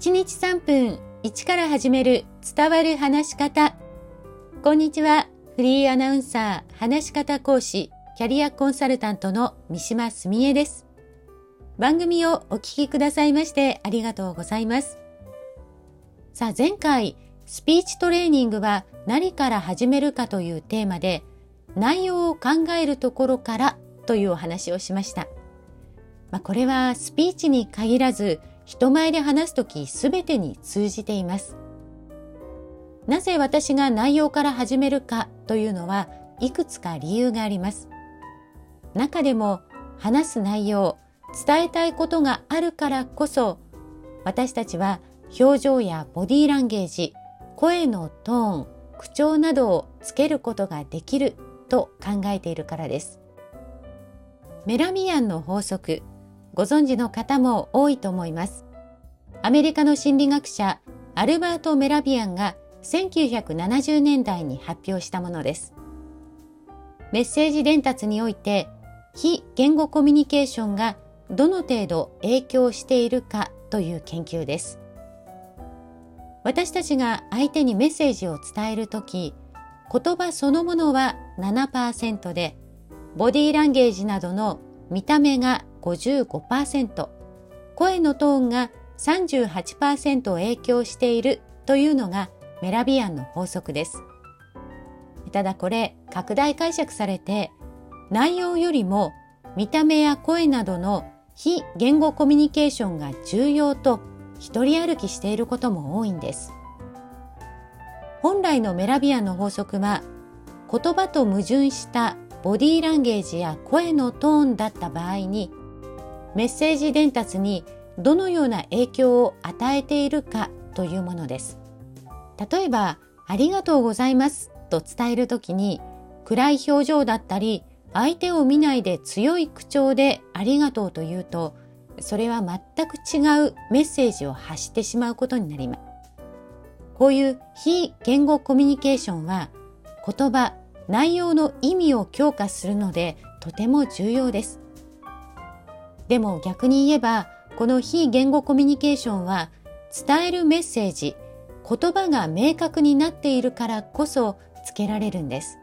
1日3分1から始める伝わる話し方。こんにちは。フリーアナウンサー、話し方講師、キャリアコンサルタントの三島澄江です。番組をお聞きくださいましてありがとうございます。さあ前回、スピーチトレーニングは何から始めるかというテーマで、内容を考えるところからというお話をしました。まあ、これはスピーチに限らず人前で話すときすべてに通じています。なぜ私が内容から始めるかというのはいくつか理由があります。中でも話す内容、伝えたいことがあるからこそ私たちは表情やボディーランゲージ、声のトーン、口調などをつけることができると考えているからです。メラミアンの法則ご存知の方も多いと思います。アメリカの心理学者アルバート・メラビアンが1970年代に発表したものです。メッセージ伝達において非言語コミュニケーションがどの程度影響しているかという研究です。私たちが相手にメッセージを伝えるとき、言葉そのものは7%で、ボディーランゲージなどの見た目が55%、声のトーンが38%影響しているというのがメラビアンの法則です。ただこれ拡大解釈されて内容よりも見た目や声などの非言語コミュニケーションが重要と一人歩きしていることも多いんです。本来のメラビアンの法則は言葉と矛盾したボディーランゲージや声のトーンだった場合にメッセージ伝達にどのような影響を与えているかというものです。例えば、ありがとうございますと伝えるときに暗い表情だったり相手を見ないで強い口調でありがとうと言うとそれは全く違うメッセージを発してしまうことになります。こういう非言語コミュニケーションは言葉、内容の意味を強化するのでとても重要です。でも逆に言えば、この非言語コミュニケーションは伝えるメッセージ、言葉が明確になっているからこそつけられるんです。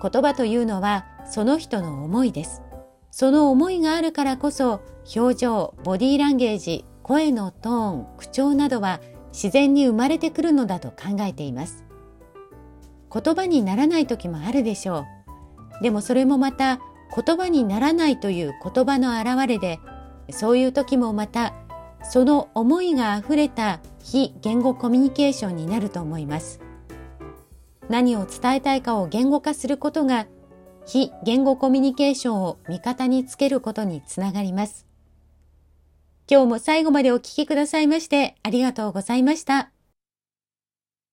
言葉というのはその人の思いです。その思いがあるからこそ表情、ボディーランゲージ、声のトーン、口調などは自然に生まれてくるのだと考えています。言葉にならない時もあるでしょう。でもそれもまた言葉にならないという言葉の表れで、そういう時もまた、その思いが溢れた非言語コミュニケーションになると思います。何を伝えたいかを言語化することが、非言語コミュニケーションを味方につけることにつながります。今日も最後までお聴きくださいましてありがとうございました。